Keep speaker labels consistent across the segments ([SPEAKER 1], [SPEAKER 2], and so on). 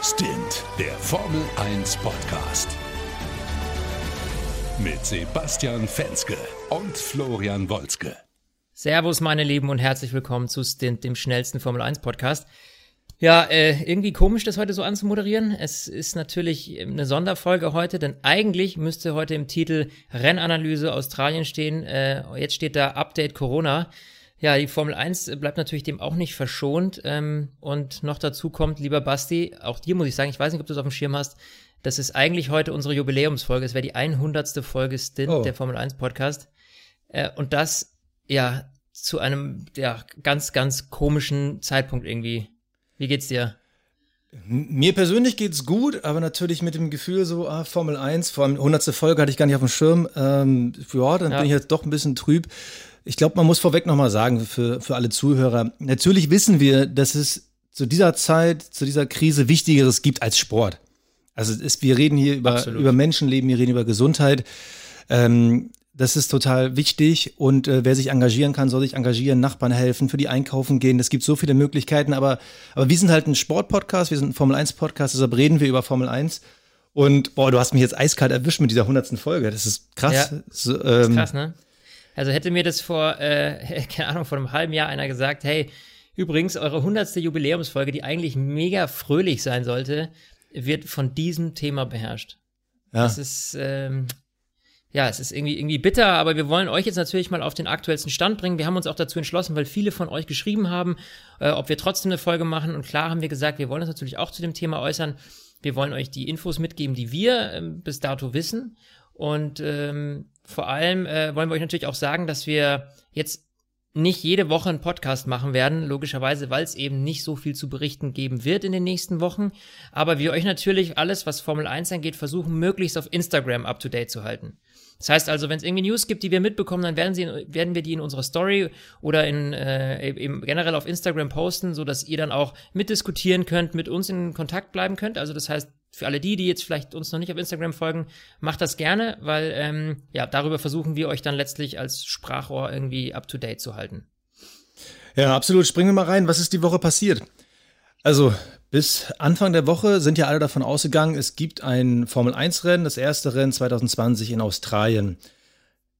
[SPEAKER 1] Stint, der Formel 1 Podcast. Mit Sebastian Fenske und Florian Wolzke.
[SPEAKER 2] Servus, meine Lieben, und herzlich willkommen zu Stint, dem schnellsten Formel 1 Podcast. Ja, äh, irgendwie komisch, das heute so anzumoderieren. Es ist natürlich eine Sonderfolge heute, denn eigentlich müsste heute im Titel Rennanalyse Australien stehen. Äh, jetzt steht da Update Corona. Ja, die Formel 1 bleibt natürlich dem auch nicht verschont. Ähm, und noch dazu kommt, lieber Basti, auch dir muss ich sagen, ich weiß nicht, ob du es auf dem Schirm hast, das ist eigentlich heute unsere Jubiläumsfolge. Es wäre die 100. Folge Stint oh. der Formel 1 Podcast. Äh, und das, ja, zu einem, ja, ganz, ganz komischen Zeitpunkt irgendwie. Wie geht's dir?
[SPEAKER 3] Mir persönlich geht's gut, aber natürlich mit dem Gefühl so, ah, Formel 1, vor allem 100. Folge hatte ich gar nicht auf dem Schirm. Ähm, ja, dann ja. bin ich jetzt doch ein bisschen trüb. Ich glaube, man muss vorweg nochmal sagen für, für alle Zuhörer, natürlich wissen wir, dass es zu dieser Zeit, zu dieser Krise Wichtigeres gibt als Sport. Also ist, wir reden hier über, über Menschenleben, wir reden über Gesundheit. Ähm, das ist total wichtig und äh, wer sich engagieren kann, soll sich engagieren, Nachbarn helfen, für die einkaufen gehen. Es gibt so viele Möglichkeiten, aber, aber wir sind halt ein Sportpodcast, wir sind ein Formel-1-Podcast, deshalb reden wir über Formel 1. Und boah, du hast mich jetzt eiskalt erwischt mit dieser hundertsten Folge. Das ist krass. Ja,
[SPEAKER 2] so, ähm, das ist krass, ne? Also hätte mir das vor, äh, keine Ahnung, vor einem halben Jahr einer gesagt, hey, übrigens, eure hundertste Jubiläumsfolge, die eigentlich mega fröhlich sein sollte, wird von diesem Thema beherrscht. Ja. Das ist, ähm, ja, es ist irgendwie, irgendwie bitter, aber wir wollen euch jetzt natürlich mal auf den aktuellsten Stand bringen. Wir haben uns auch dazu entschlossen, weil viele von euch geschrieben haben, äh, ob wir trotzdem eine Folge machen. Und klar haben wir gesagt, wir wollen uns natürlich auch zu dem Thema äußern. Wir wollen euch die Infos mitgeben, die wir äh, bis dato wissen. Und ähm, vor allem äh, wollen wir euch natürlich auch sagen, dass wir jetzt nicht jede Woche einen Podcast machen werden, logischerweise, weil es eben nicht so viel zu berichten geben wird in den nächsten Wochen. Aber wir euch natürlich alles, was Formel 1 angeht, versuchen, möglichst auf Instagram up to date zu halten. Das heißt also, wenn es irgendwie News gibt, die wir mitbekommen, dann werden, sie, werden wir die in unserer Story oder in, äh, eben generell auf Instagram posten, so dass ihr dann auch mitdiskutieren könnt, mit uns in Kontakt bleiben könnt. Also das heißt, für alle die, die jetzt vielleicht uns noch nicht auf Instagram folgen, macht das gerne, weil ähm, ja darüber versuchen wir euch dann letztlich als Sprachrohr irgendwie up to date zu halten.
[SPEAKER 3] Ja, absolut. Springen wir mal rein. Was ist die Woche passiert? Also, bis Anfang der Woche sind ja alle davon ausgegangen, es gibt ein Formel-1-Rennen, das erste Rennen 2020 in Australien.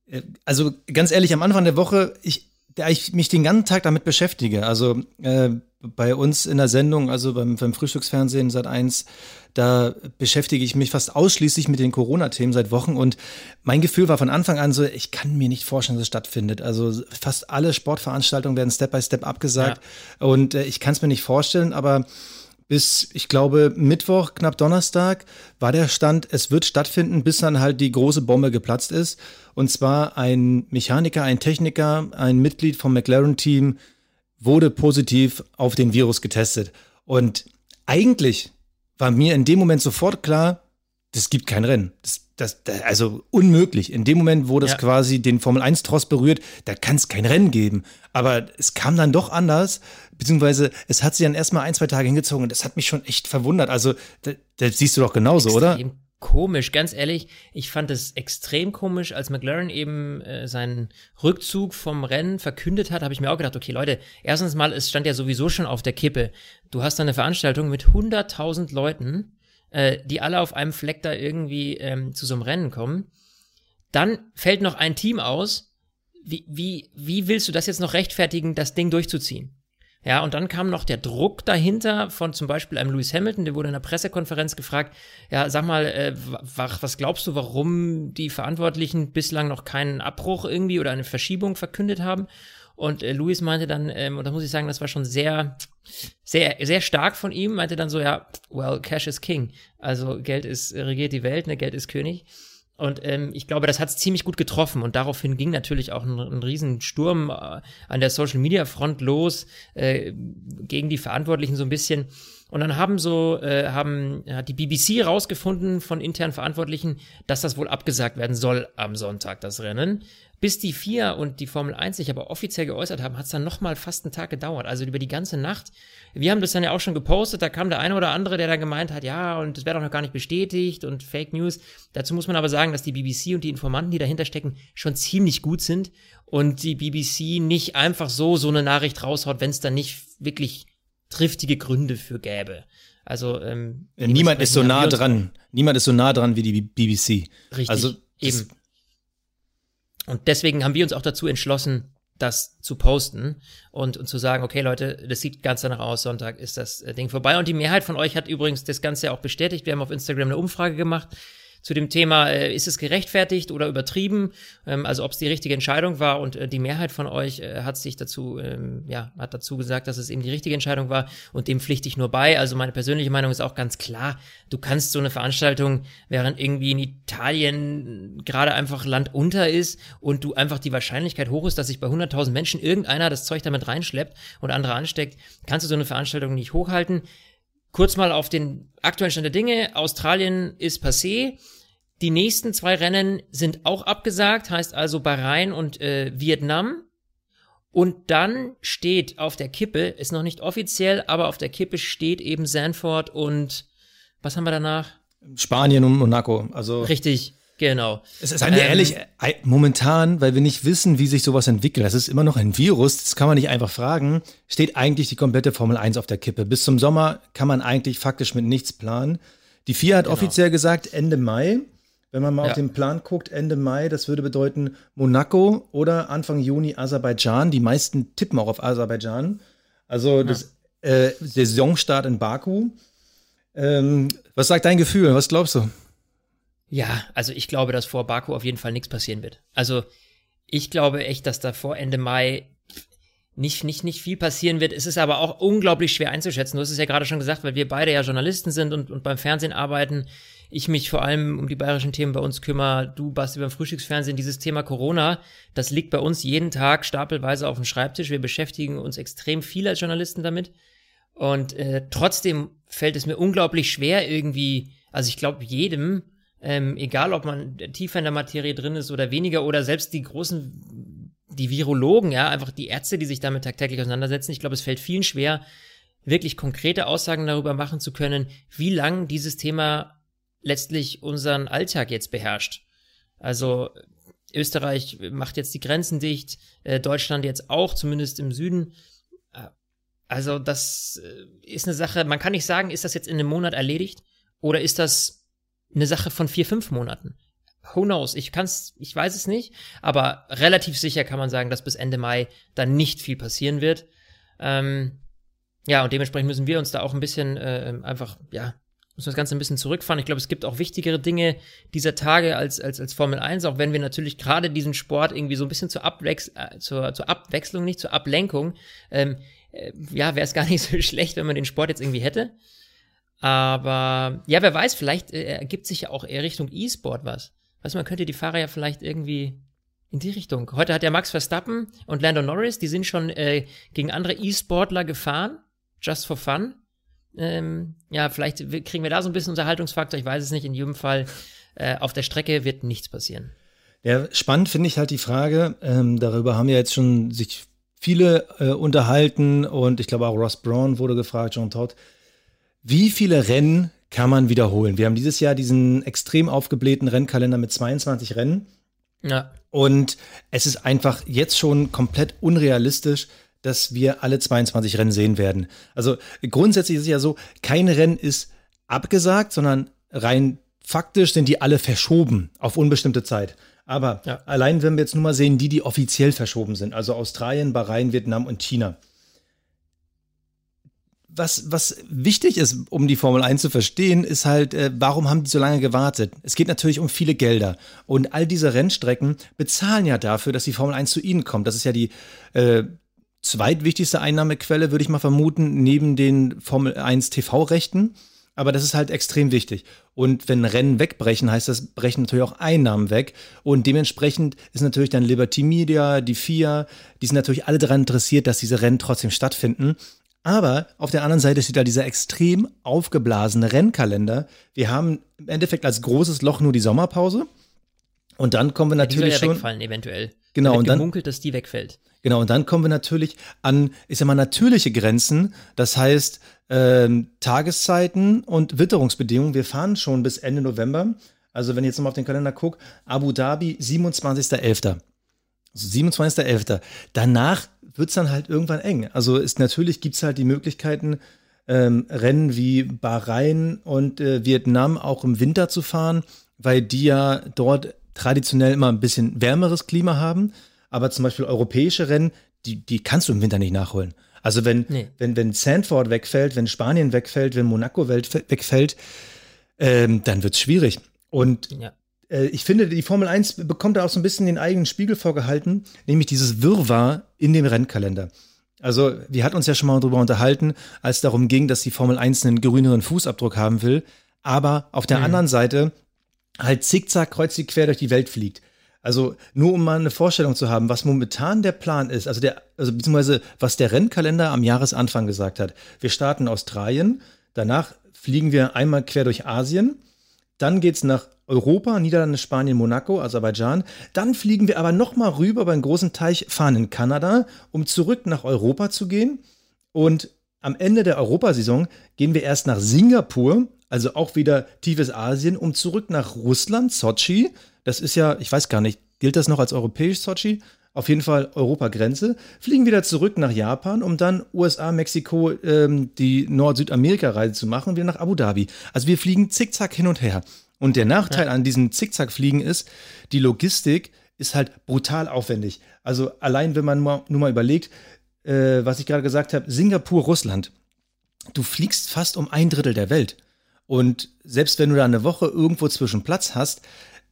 [SPEAKER 3] Äh, also ganz ehrlich, am Anfang der Woche, ich, da ich mich den ganzen Tag damit beschäftige, also äh, bei uns in der Sendung, also beim, beim Frühstücksfernsehen seit eins, da beschäftige ich mich fast ausschließlich mit den Corona-Themen seit Wochen und mein Gefühl war von Anfang an so, ich kann mir nicht vorstellen, dass es stattfindet. Also fast alle Sportveranstaltungen werden Step by Step abgesagt ja. und äh, ich kann es mir nicht vorstellen, aber bis, ich glaube, Mittwoch, knapp Donnerstag, war der Stand, es wird stattfinden, bis dann halt die große Bombe geplatzt ist. Und zwar ein Mechaniker, ein Techniker, ein Mitglied vom McLaren-Team wurde positiv auf den Virus getestet. Und eigentlich war mir in dem Moment sofort klar, das gibt kein Rennen. Das, das, das, also unmöglich. In dem Moment, wo das ja. quasi den Formel 1-Tross berührt, da kann es kein Rennen geben. Aber es kam dann doch anders, beziehungsweise es hat sich dann erstmal ein, zwei Tage hingezogen und das hat mich schon echt verwundert. Also, das siehst du doch genauso, Extrem oder?
[SPEAKER 2] Komisch, ganz ehrlich, ich fand es extrem komisch, als McLaren eben äh, seinen Rückzug vom Rennen verkündet hat, habe ich mir auch gedacht, okay Leute, erstens mal, es stand ja sowieso schon auf der Kippe. Du hast da eine Veranstaltung mit 100.000 Leuten, äh, die alle auf einem Fleck da irgendwie ähm, zu so einem Rennen kommen. Dann fällt noch ein Team aus. Wie, wie, wie willst du das jetzt noch rechtfertigen, das Ding durchzuziehen? Ja, und dann kam noch der Druck dahinter von zum Beispiel einem Lewis Hamilton, der wurde in einer Pressekonferenz gefragt, ja, sag mal, äh, was glaubst du, warum die Verantwortlichen bislang noch keinen Abbruch irgendwie oder eine Verschiebung verkündet haben? Und äh, Lewis meinte dann, ähm, und da muss ich sagen, das war schon sehr, sehr, sehr stark von ihm, meinte dann so, ja, well, Cash is King. Also Geld ist, regiert die Welt, ne, Geld ist König. Und ähm, ich glaube, das hat es ziemlich gut getroffen. Und daraufhin ging natürlich auch ein, ein Riesensturm äh, an der Social Media Front los, äh, gegen die Verantwortlichen so ein bisschen. Und dann haben so, äh, haben, hat die BBC rausgefunden von internen Verantwortlichen, dass das wohl abgesagt werden soll am Sonntag, das Rennen. Bis die vier und die Formel 1 sich aber offiziell geäußert haben, hat es dann nochmal fast einen Tag gedauert. Also über die ganze Nacht. Wir haben das dann ja auch schon gepostet, da kam der eine oder andere, der da gemeint hat, ja, und das wäre doch noch gar nicht bestätigt und Fake News. Dazu muss man aber sagen, dass die BBC und die Informanten, die dahinter stecken, schon ziemlich gut sind und die BBC nicht einfach so so eine Nachricht raushaut, wenn es dann nicht wirklich triftige Gründe für gäbe. Also ähm,
[SPEAKER 3] niemand ist so nah dran. Niemand ist so nah dran wie die BBC.
[SPEAKER 2] Richtig. Also eben. Und deswegen haben wir uns auch dazu entschlossen, das zu posten und, und zu sagen, okay Leute, das sieht ganz danach aus, Sonntag ist das äh, Ding vorbei. Und die Mehrheit von euch hat übrigens das Ganze auch bestätigt. Wir haben auf Instagram eine Umfrage gemacht zu dem Thema, äh, ist es gerechtfertigt oder übertrieben, ähm, also ob es die richtige Entscheidung war und äh, die Mehrheit von euch äh, hat sich dazu, ähm, ja, hat dazu gesagt, dass es eben die richtige Entscheidung war und dem pflichte ich nur bei. Also meine persönliche Meinung ist auch ganz klar, du kannst so eine Veranstaltung, während irgendwie in Italien gerade einfach Land unter ist und du einfach die Wahrscheinlichkeit hoch ist, dass sich bei 100.000 Menschen irgendeiner das Zeug damit reinschleppt und andere ansteckt, kannst du so eine Veranstaltung nicht hochhalten. Kurz mal auf den aktuellen Stand der Dinge. Australien ist passé. Die nächsten zwei Rennen sind auch abgesagt, heißt also Bahrain und äh, Vietnam. Und dann steht auf der Kippe, ist noch nicht offiziell, aber auf der Kippe steht eben Sanford und was haben wir danach?
[SPEAKER 3] Spanien und Monaco. Also
[SPEAKER 2] richtig, genau.
[SPEAKER 3] Es ist ähm, ehrlich, momentan, weil wir nicht wissen, wie sich sowas entwickelt, das ist immer noch ein Virus, das kann man nicht einfach fragen, steht eigentlich die komplette Formel 1 auf der Kippe. Bis zum Sommer kann man eigentlich faktisch mit nichts planen. Die FIA hat genau. offiziell gesagt Ende Mai. Wenn man mal ja. auf den Plan guckt, Ende Mai, das würde bedeuten Monaco oder Anfang Juni Aserbaidschan. Die meisten tippen auch auf Aserbaidschan. Also ja. das äh, Saisonstart in Baku. Ähm, was sagt dein Gefühl? Was glaubst du?
[SPEAKER 2] Ja, also ich glaube, dass vor Baku auf jeden Fall nichts passieren wird. Also ich glaube echt, dass da vor Ende Mai nicht, nicht, nicht viel passieren wird. Es ist aber auch unglaublich schwer einzuschätzen. Du hast es ja gerade schon gesagt, weil wir beide ja Journalisten sind und, und beim Fernsehen arbeiten ich mich vor allem um die bayerischen Themen bei uns kümmere, du Basti beim Frühstücksfernsehen, dieses Thema Corona, das liegt bei uns jeden Tag stapelweise auf dem Schreibtisch. Wir beschäftigen uns extrem viel als Journalisten damit. Und äh, trotzdem fällt es mir unglaublich schwer irgendwie, also ich glaube jedem, ähm, egal ob man tiefer in der Materie drin ist oder weniger, oder selbst die großen, die Virologen, ja, einfach die Ärzte, die sich damit tagtäglich auseinandersetzen, ich glaube, es fällt vielen schwer, wirklich konkrete Aussagen darüber machen zu können, wie lang dieses Thema letztlich unseren Alltag jetzt beherrscht. Also Österreich macht jetzt die Grenzen dicht, äh, Deutschland jetzt auch, zumindest im Süden. Äh, also das äh, ist eine Sache, man kann nicht sagen, ist das jetzt in einem Monat erledigt oder ist das eine Sache von vier, fünf Monaten? Who knows? Ich kann's, ich weiß es nicht, aber relativ sicher kann man sagen, dass bis Ende Mai dann nicht viel passieren wird. Ähm, ja, und dementsprechend müssen wir uns da auch ein bisschen äh, einfach, ja, muss das Ganze ein bisschen zurückfahren. Ich glaube, es gibt auch wichtigere Dinge dieser Tage als, als, als Formel 1, auch wenn wir natürlich gerade diesen Sport irgendwie so ein bisschen zur, Abwechs äh, zur, zur Abwechslung, nicht zur Ablenkung, ähm, äh, ja, wäre es gar nicht so schlecht, wenn man den Sport jetzt irgendwie hätte. Aber ja, wer weiß, vielleicht äh, ergibt sich ja auch eher Richtung E-Sport was. Weißt du, man könnte die Fahrer ja vielleicht irgendwie in die Richtung. Heute hat ja Max Verstappen und Lando Norris, die sind schon äh, gegen andere E-Sportler gefahren, just for fun. Ähm, ja, vielleicht kriegen wir da so ein bisschen Unterhaltungsfaktor. Ich weiß es nicht. In jedem Fall äh, auf der Strecke wird nichts passieren.
[SPEAKER 3] Ja, spannend finde ich halt die Frage. Ähm, darüber haben ja jetzt schon sich viele äh, unterhalten und ich glaube auch Ross Brown wurde gefragt, John Todd. Wie viele Rennen kann man wiederholen? Wir haben dieses Jahr diesen extrem aufgeblähten Rennkalender mit 22 Rennen. Ja. Und es ist einfach jetzt schon komplett unrealistisch, dass wir alle 22 Rennen sehen werden. Also grundsätzlich ist es ja so, kein Rennen ist abgesagt, sondern rein faktisch sind die alle verschoben auf unbestimmte Zeit. Aber ja. allein wenn wir jetzt nur mal sehen, die, die offiziell verschoben sind, also Australien, Bahrain, Vietnam und China. Was, was wichtig ist, um die Formel 1 zu verstehen, ist halt, äh, warum haben die so lange gewartet? Es geht natürlich um viele Gelder. Und all diese Rennstrecken bezahlen ja dafür, dass die Formel 1 zu ihnen kommt. Das ist ja die, äh, zweitwichtigste Einnahmequelle, würde ich mal vermuten, neben den Formel 1 TV-Rechten. Aber das ist halt extrem wichtig. Und wenn Rennen wegbrechen, heißt das, brechen natürlich auch Einnahmen weg. Und dementsprechend ist natürlich dann Liberty Media, die FIA, die sind natürlich alle daran interessiert, dass diese Rennen trotzdem stattfinden. Aber auf der anderen Seite steht da dieser extrem aufgeblasene Rennkalender. Wir haben im Endeffekt als großes Loch nur die Sommerpause. Und dann kommen wir natürlich ja, die soll ja schon.
[SPEAKER 2] wegfallen, eventuell.
[SPEAKER 3] Genau.
[SPEAKER 2] und dann gemunkelt, dass die wegfällt.
[SPEAKER 3] Genau, und dann kommen wir natürlich an, ich sag mal, natürliche Grenzen. Das heißt, ähm, Tageszeiten und Witterungsbedingungen. Wir fahren schon bis Ende November. Also, wenn ich jetzt nochmal auf den Kalender gucke, Abu Dhabi, 27.11. 27.11. Danach wird es dann halt irgendwann eng. Also ist natürlich gibt es halt die Möglichkeiten, ähm, Rennen wie Bahrain und äh, Vietnam auch im Winter zu fahren, weil die ja dort traditionell immer ein bisschen wärmeres Klima haben. Aber zum Beispiel europäische Rennen, die, die kannst du im Winter nicht nachholen. Also wenn, nee. wenn, wenn Sandford wegfällt, wenn Spanien wegfällt, wenn Monaco wegfällt, ähm, dann wird es schwierig. Und ja. Äh, ich finde, die Formel 1 bekommt da auch so ein bisschen den eigenen Spiegel vorgehalten, nämlich dieses Wirrwarr in dem Rennkalender. Also, wir hatten uns ja schon mal darüber unterhalten, als es darum ging, dass die Formel 1 einen grüneren Fußabdruck haben will, aber auf der mhm. anderen Seite halt zickzack kreuz quer durch die Welt fliegt. Also nur um mal eine Vorstellung zu haben, was momentan der Plan ist, also der, also beziehungsweise was der Rennkalender am Jahresanfang gesagt hat. Wir starten Australien, danach fliegen wir einmal quer durch Asien, dann geht's nach Europa, Niederlande, Spanien, Monaco, Aserbaidschan. Dann fliegen wir aber nochmal rüber über einen großen Teich, fahren in Kanada, um zurück nach Europa zu gehen. Und am Ende der Europasaison gehen wir erst nach Singapur, also auch wieder tiefes Asien, um zurück nach Russland, Sochi. Das ist ja, ich weiß gar nicht, gilt das noch als europäisch Sochi? Auf jeden Fall Europa-Grenze. Fliegen wieder zurück nach Japan, um dann USA, Mexiko, ähm, die Nord-Südamerika-Reise zu machen, wieder nach Abu Dhabi. Also wir fliegen zickzack hin und her. Und der Nachteil ja. an diesen Zickzack-Fliegen ist, die Logistik ist halt brutal aufwendig. Also allein, wenn man nur mal überlegt, äh, was ich gerade gesagt habe, Singapur, Russland. Du fliegst fast um ein Drittel der Welt. Und selbst wenn du da eine Woche irgendwo zwischen Platz hast,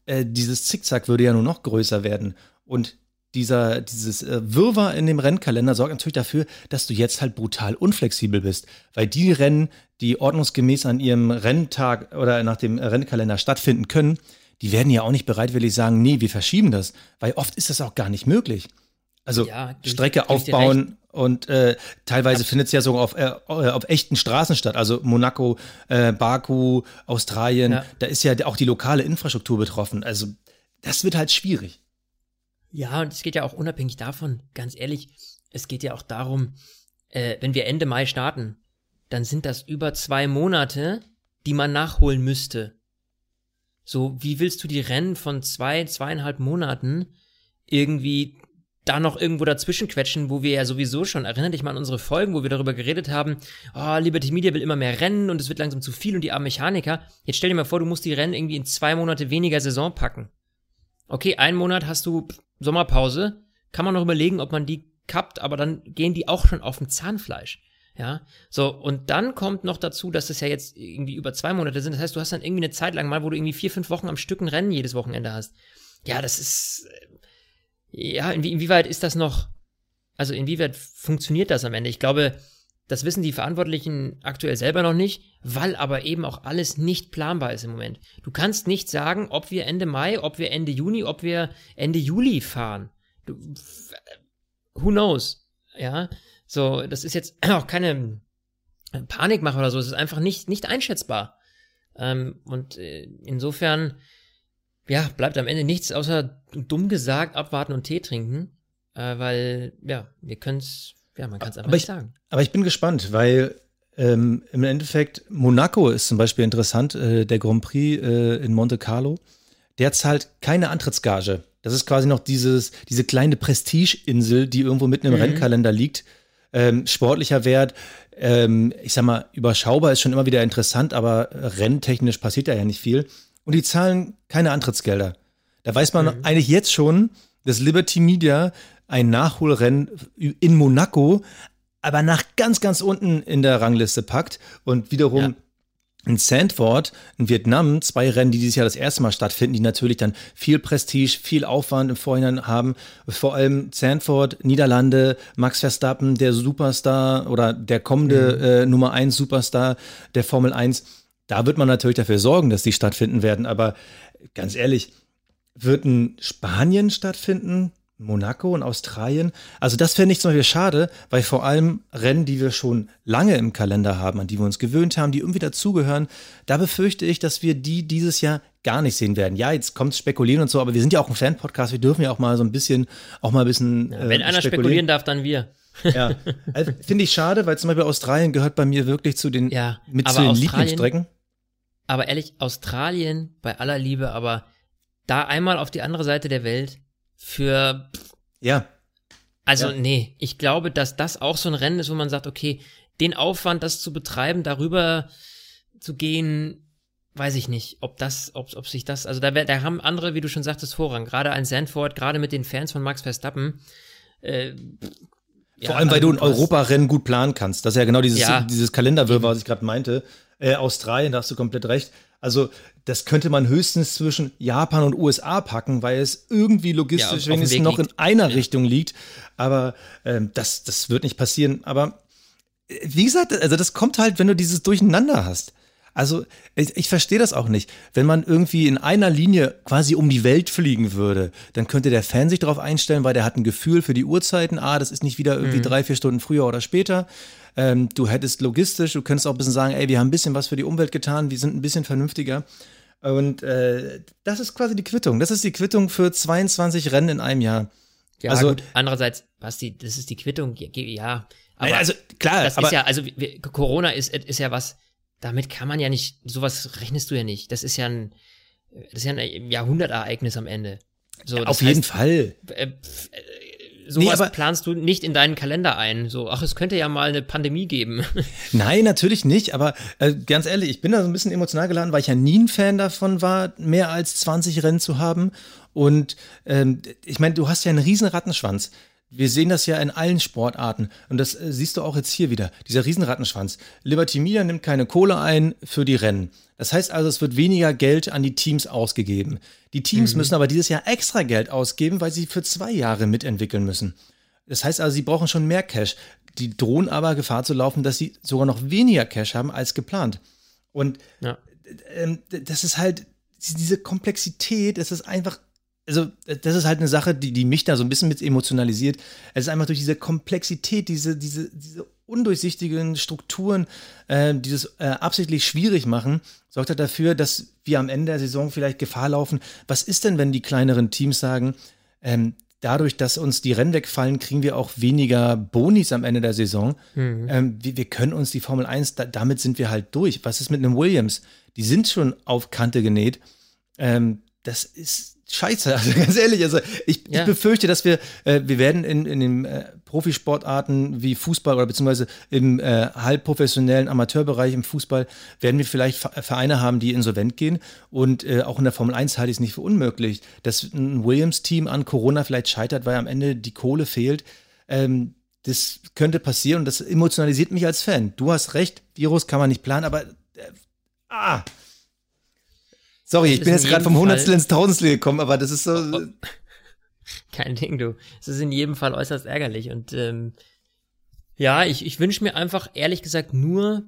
[SPEAKER 3] äh, dieses Zickzack würde ja nur noch größer werden. Und dieser, dieses äh, Wirrwarr in dem Rennkalender sorgt natürlich dafür, dass du jetzt halt brutal unflexibel bist. Weil die Rennen, die ordnungsgemäß an ihrem Renntag oder nach dem Rennkalender stattfinden können, die werden ja auch nicht bereitwillig sagen, nee, wir verschieben das. Weil oft ist das auch gar nicht möglich. Also ja, Strecke ich, aufbauen und äh, teilweise findet es ja sogar auf, äh, auf echten Straßen statt. Also Monaco, äh, Baku, Australien, ja. da ist ja auch die lokale Infrastruktur betroffen. Also das wird halt schwierig.
[SPEAKER 2] Ja, und es geht ja auch unabhängig davon, ganz ehrlich, es geht ja auch darum, äh, wenn wir Ende Mai starten, dann sind das über zwei Monate, die man nachholen müsste. So, wie willst du die Rennen von zwei, zweieinhalb Monaten irgendwie da noch irgendwo dazwischen quetschen, wo wir ja sowieso schon, erinnere dich mal an unsere Folgen, wo wir darüber geredet haben, oh, Liberty Media will immer mehr Rennen und es wird langsam zu viel und die armen Mechaniker. Jetzt stell dir mal vor, du musst die Rennen irgendwie in zwei Monate weniger Saison packen. Okay, einen Monat hast du Sommerpause, kann man noch überlegen, ob man die kappt, aber dann gehen die auch schon auf dem Zahnfleisch. Ja, so, und dann kommt noch dazu, dass es ja jetzt irgendwie über zwei Monate sind. Das heißt, du hast dann irgendwie eine Zeit lang mal, wo du irgendwie vier, fünf Wochen am Stück ein Rennen jedes Wochenende hast. Ja, das ist, äh, ja, inwie inwieweit ist das noch, also inwieweit funktioniert das am Ende? Ich glaube, das wissen die Verantwortlichen aktuell selber noch nicht, weil aber eben auch alles nicht planbar ist im Moment. Du kannst nicht sagen, ob wir Ende Mai, ob wir Ende Juni, ob wir Ende Juli fahren. Du, who knows? Ja, so, das ist jetzt auch keine Panikmache oder so. Es ist einfach nicht, nicht einschätzbar. Ähm, und äh, insofern, ja, bleibt am Ende nichts außer dumm gesagt abwarten und Tee trinken, äh, weil, ja, wir können es ja, man kann es einfach
[SPEAKER 3] aber nicht
[SPEAKER 2] sagen.
[SPEAKER 3] Aber ich bin gespannt, weil ähm, im Endeffekt Monaco ist zum Beispiel interessant, äh, der Grand Prix äh, in Monte Carlo. Der zahlt keine Antrittsgage. Das ist quasi noch dieses, diese kleine Prestigeinsel, die irgendwo mitten im mhm. Rennkalender liegt. Ähm, sportlicher Wert, ähm, ich sag mal, überschaubar ist schon immer wieder interessant, aber renntechnisch passiert da ja nicht viel. Und die zahlen keine Antrittsgelder. Da weiß man mhm. eigentlich jetzt schon, dass Liberty Media ein Nachholrennen in Monaco, aber nach ganz, ganz unten in der Rangliste packt und wiederum ja. in Sandford, in Vietnam, zwei Rennen, die dieses Jahr das erste Mal stattfinden, die natürlich dann viel Prestige, viel Aufwand im Vorhinein haben. Vor allem Sandford, Niederlande, Max Verstappen, der Superstar oder der kommende mhm. äh, Nummer 1 Superstar der Formel 1. Da wird man natürlich dafür sorgen, dass die stattfinden werden. Aber ganz ehrlich, wird ein Spanien stattfinden? Monaco und Australien. Also das fände ich zum Beispiel schade, weil vor allem Rennen, die wir schon lange im Kalender haben, an die wir uns gewöhnt haben, die irgendwie dazugehören, da befürchte ich, dass wir die dieses Jahr gar nicht sehen werden. Ja, jetzt kommt spekulieren und so, aber wir sind ja auch ein Fan-Podcast, wir dürfen ja auch mal so ein bisschen, auch mal ein bisschen.
[SPEAKER 2] Ja, wenn äh, einer spekulieren darf, dann wir.
[SPEAKER 3] Ja, also, finde ich schade, weil zum Beispiel Australien gehört bei mir wirklich zu den,
[SPEAKER 2] ja,
[SPEAKER 3] mit zu den Lieblingsstrecken.
[SPEAKER 2] Aber ehrlich, Australien, bei aller Liebe, aber da einmal auf die andere Seite der Welt, für
[SPEAKER 3] Ja.
[SPEAKER 2] Also,
[SPEAKER 3] Ja.
[SPEAKER 2] nee, ich glaube, dass das auch so ein Rennen ist, wo man sagt, okay, den Aufwand, das zu betreiben, darüber zu gehen, weiß ich nicht, ob das, ob, ob sich das, also da, da haben andere, wie du schon sagtest, Vorrang. Gerade ein Sandford, gerade mit den Fans von Max Verstappen. Äh, ja,
[SPEAKER 3] Vor allem, weil du ein
[SPEAKER 2] also
[SPEAKER 3] Europarennen gut planen kannst. Das ist ja genau dieses,
[SPEAKER 2] Ja.
[SPEAKER 3] dieses Kalenderwirrwarr, was ich gerade meinte. Äh, Australien, da hast du komplett recht. Also, das könnte man höchstens zwischen Japan und USA packen, weil es irgendwie
[SPEAKER 2] Ja,
[SPEAKER 3] logistisch
[SPEAKER 2] dem
[SPEAKER 3] wenigstens noch
[SPEAKER 2] liegt.
[SPEAKER 3] in einer Richtung liegt. Aber ähm, das, das wird nicht passieren. Aber äh, wie gesagt, also das kommt halt, wenn du dieses Durcheinander hast. Also ich, ich verstehe das auch nicht. Wenn man irgendwie in einer Linie quasi um die Welt fliegen würde, dann könnte der Fan sich darauf einstellen, weil der hat ein Gefühl für die Uhrzeiten. Ah, das ist nicht wieder irgendwie drei, vier Stunden früher oder später. Ähm, du hättest logistisch, du könntest auch ein bisschen sagen, ey, wir haben ein bisschen was für die Umwelt getan, wir sind ein bisschen vernünftiger. Und äh, das ist quasi die Quittung. Das ist die Quittung für 22 Rennen in einem Jahr.
[SPEAKER 2] Ja,
[SPEAKER 3] also-
[SPEAKER 2] gut, andererseits, was die, das ist die Quittung, ja. Aber
[SPEAKER 3] also klar,
[SPEAKER 2] das
[SPEAKER 3] aber
[SPEAKER 2] ist ja, also wir, Corona ist, ist ja was, damit kann man ja nicht, sowas rechnest du ja nicht. Das ist ja ein, das ist ja ein Jahrhundertereignis am Ende. So,
[SPEAKER 3] auf jeden
[SPEAKER 2] heißt,
[SPEAKER 3] Fall.
[SPEAKER 2] äh, äh, sowas
[SPEAKER 3] aber-
[SPEAKER 2] planst du nicht in deinen Kalender ein. So, ach, es könnte ja mal eine Pandemie geben.
[SPEAKER 3] Nein, natürlich nicht, aber äh, ganz ehrlich, ich bin da so ein bisschen emotional geladen, weil ich ja nie ein Fan davon war, mehr als 20 Rennen zu haben. Und ähm, ich meine, du hast ja einen riesen Rattenschwanz. Wir sehen das ja in allen Sportarten und das äh, siehst du auch jetzt hier wieder, dieser Riesenrattenschwanz. Liberty Media nimmt keine Kohle ein für die Rennen. Das heißt also, es wird weniger Geld an die Teams ausgegeben. Die Teams müssen aber dieses Jahr extra Geld ausgeben, weil sie für zwei Jahre mitentwickeln müssen. Das heißt also, sie brauchen schon mehr Cash. Die drohen aber Gefahr zu laufen, dass sie sogar noch weniger Cash haben als geplant. Und
[SPEAKER 2] ja.
[SPEAKER 3] ähm, d- das ist halt diese Komplexität, das ist einfach, also das ist halt eine Sache, die, die mich da so ein bisschen mit emotionalisiert. Es ist einfach durch diese Komplexität, diese, diese, diese undurchsichtigen Strukturen, äh, dieses äh, absichtlich schwierig machen, sorgt halt dafür, dass wir am Ende der Saison vielleicht Gefahr laufen. Was ist denn, wenn die kleineren Teams sagen, ähm, dadurch, dass uns die Rennen wegfallen, kriegen wir auch weniger Bonis am Ende der Saison. Ähm, wir, wir können uns die Formel 1, da, damit sind wir halt durch. Was ist mit einem Williams? Die sind schon auf Kante genäht. Ähm, das ist scheiße, also ganz ehrlich. Also ich,
[SPEAKER 2] Ja.
[SPEAKER 3] ich befürchte, dass wir, äh, wir werden in, in den äh, Profisportarten wie Fußball oder beziehungsweise im äh, halbprofessionellen Amateurbereich im Fußball, werden wir vielleicht Ve- Vereine haben, die insolvent gehen. Und äh, auch in der Formel 1 halte ich es nicht für unmöglich, dass ein Williams-Team an Corona vielleicht scheitert, weil am Ende die Kohle fehlt. Ähm, das könnte passieren und das emotionalisiert mich als Fan. Du hast recht, Virus kann man nicht planen, aber äh, ah. Sorry, ich bin
[SPEAKER 2] in
[SPEAKER 3] jetzt gerade vom Hundertstel ins Tausendstel gekommen, aber das ist so.
[SPEAKER 2] Kein Ding, du. Es ist in jedem Fall äußerst ärgerlich. Und ähm, ja, ich, ich wünsche mir einfach, ehrlich gesagt, nur,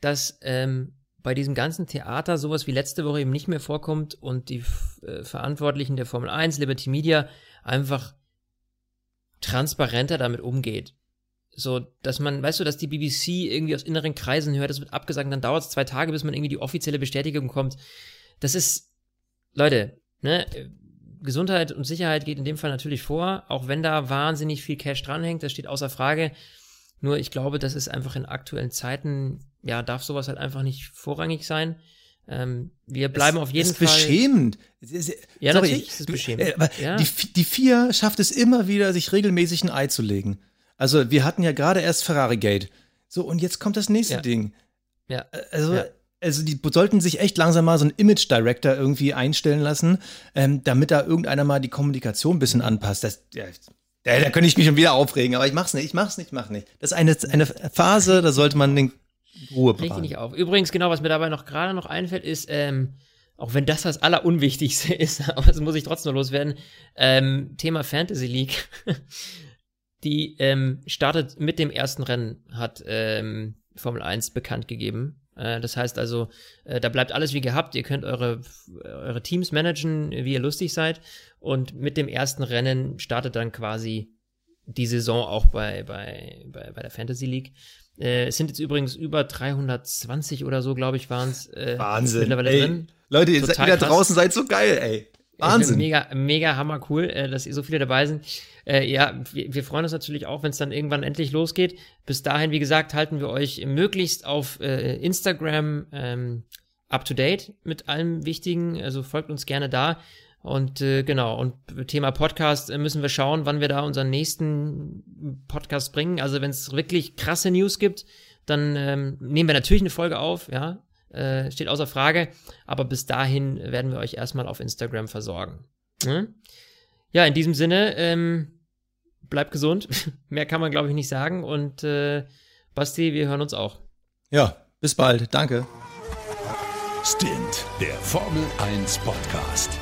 [SPEAKER 2] dass ähm, bei diesem ganzen Theater sowas wie letzte Woche eben nicht mehr vorkommt und die äh, Verantwortlichen der Formel 1, Liberty Media, einfach transparenter damit umgeht. So, dass man, weißt du, dass die BBC irgendwie aus inneren Kreisen hört, das wird abgesagt, dann dauert es zwei Tage, bis man irgendwie die offizielle Bestätigung kommt. Das ist, Leute, ne, äh, Gesundheit und Sicherheit geht in dem Fall natürlich vor, auch wenn da wahnsinnig viel Cash dranhängt, das steht außer Frage. Nur ich glaube, das ist einfach in aktuellen Zeiten, ja, darf sowas halt einfach nicht vorrangig sein. Ähm, wir bleiben auf jeden Fall.
[SPEAKER 3] beschämend. Es ist-
[SPEAKER 2] Ja,
[SPEAKER 3] sorry,
[SPEAKER 2] natürlich ist es beschämend.
[SPEAKER 3] äh, aber
[SPEAKER 2] Ja.
[SPEAKER 3] die, die vier schafft es immer wieder, sich regelmäßig ein Ei zu legen. Also wir hatten ja gerade erst Ferrari Gate. So, und jetzt kommt das nächste
[SPEAKER 2] Ja.
[SPEAKER 3] Ding.
[SPEAKER 2] Ja.
[SPEAKER 3] Also,
[SPEAKER 2] Ja.
[SPEAKER 3] Also die sollten sich echt langsam mal so einen Image Director irgendwie einstellen lassen, ähm, damit da irgendeiner mal die Kommunikation ein bisschen anpasst. Das, ja, da, da könnte ich mich schon wieder aufregen, aber ich mach's nicht, ich mach's nicht, ich mach nicht. Das ist eine, eine Phase, da sollte man den Ruhe bewahren.
[SPEAKER 2] nicht auf. Übrigens, genau, was mir dabei noch gerade noch einfällt, ist, ähm, auch wenn das das Allerunwichtigste ist, aber das muss ich trotzdem loswerden, ähm, Thema Fantasy League. Die ähm, startet mit dem ersten Rennen, hat ähm, Formel 1 bekannt gegeben. Äh, das heißt also, äh, da bleibt alles wie gehabt. Ihr könnt eure, eure Teams managen, wie ihr lustig seid. Und mit dem ersten Rennen startet dann quasi die Saison auch bei, bei, bei, bei der Fantasy League. Äh, es sind jetzt übrigens über 320 oder so, glaube ich, waren es. Äh,
[SPEAKER 3] Wahnsinn.
[SPEAKER 2] Mittlerweile
[SPEAKER 3] ey.
[SPEAKER 2] drin.
[SPEAKER 3] Leute, ihr seid wieder
[SPEAKER 2] krass.
[SPEAKER 3] draußen, seid so geil, ey. Wahnsinn.
[SPEAKER 2] Mega, mega hammer cool, äh, dass ihr so viele dabei sind. Äh, ja, wir, wir freuen uns natürlich auch, wenn es dann irgendwann endlich losgeht. Bis dahin, wie gesagt, halten wir euch möglichst auf äh, Instagram ähm, up to date mit allem Wichtigen. Also folgt uns gerne da. Und äh, genau, und Thema Podcast äh, müssen wir schauen, wann wir da unseren nächsten Podcast bringen. Also wenn es wirklich krasse News gibt, dann ähm, nehmen wir natürlich eine Folge auf, ja, äh, steht außer Frage. Aber bis dahin werden wir euch erstmal auf Instagram versorgen. Hm? Ja, in diesem Sinne, ähm, bleibt gesund. Mehr kann man, glaube ich, nicht sagen. Und äh, Basti, wir hören uns auch.
[SPEAKER 3] Ja, bis bald. Danke.
[SPEAKER 1] Stint, der Formel 1 Podcast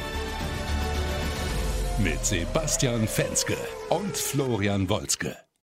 [SPEAKER 1] mit Sebastian Fenske und Florian Wolzke.